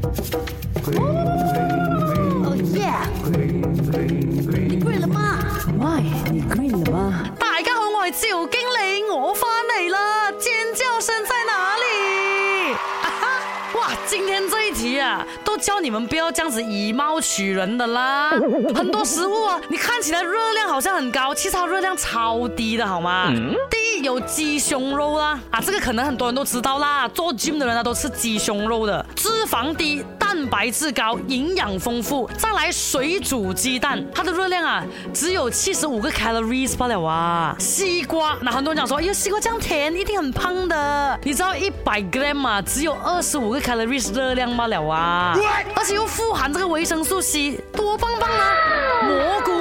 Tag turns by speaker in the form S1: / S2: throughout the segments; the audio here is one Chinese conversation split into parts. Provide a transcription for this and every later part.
S1: 哦耶！你了吗
S2: 你了吗？
S3: 大家好，我是刘经理，我翻嚟啦！尖叫声在哪里？哇，今天这一集啊，都叫你们不要这样子以貌取人的啦。很多食物啊，你看起来热量好像很高，其实热量超低的，好吗？有鸡胸肉啦，啊，这个可能很多人都知道啦。做 gym 的人呢都吃鸡胸肉的，脂肪低，蛋白质高，营养丰富。再来水煮鸡蛋，它的热量啊只有七十五个 calories 巴了啊。西瓜，那很多人讲说，哎呦，西瓜这样甜，一定很胖的。你知道一百 gram 啊只有二十五个 calories 热量罢了啊，而且又富含这个维生素 C，多棒棒啊！蘑菇。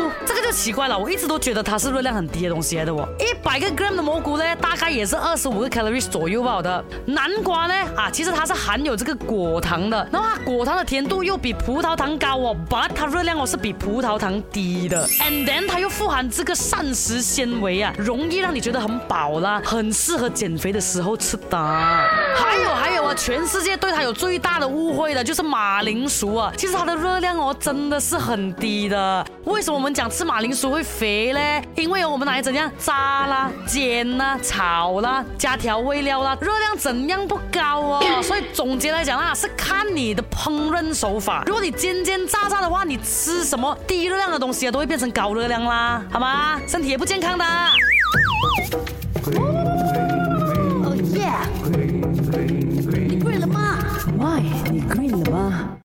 S3: 奇怪了，我一直都觉得它是热量很低的东西来的哦。一百个 gram 的蘑菇呢，大概也是二十五个 calories 左右吧的。南瓜呢啊，其实它是含有这个果糖的，然后它果糖的甜度又比葡萄糖高哦，but 它热量哦是比葡萄糖低的。And then 它又富含这个膳食纤维啊，容易让你觉得很饱啦，很适合减肥的时候吃的。还有还有。全世界对它有最大的误会的就是马铃薯啊，其实它的热量哦真的是很低的。为什么我们讲吃马铃薯会肥呢？因为我们拿一怎样炸啦、煎啦、炒啦、加调味料啦，热量怎样不高哦。所以总结来讲啊，是看你的烹饪手法。如果你煎煎炸炸的话，你吃什么低热量的东西啊，都会变成高热量啦，好吗？身体也不健康的。
S1: Oh yeah.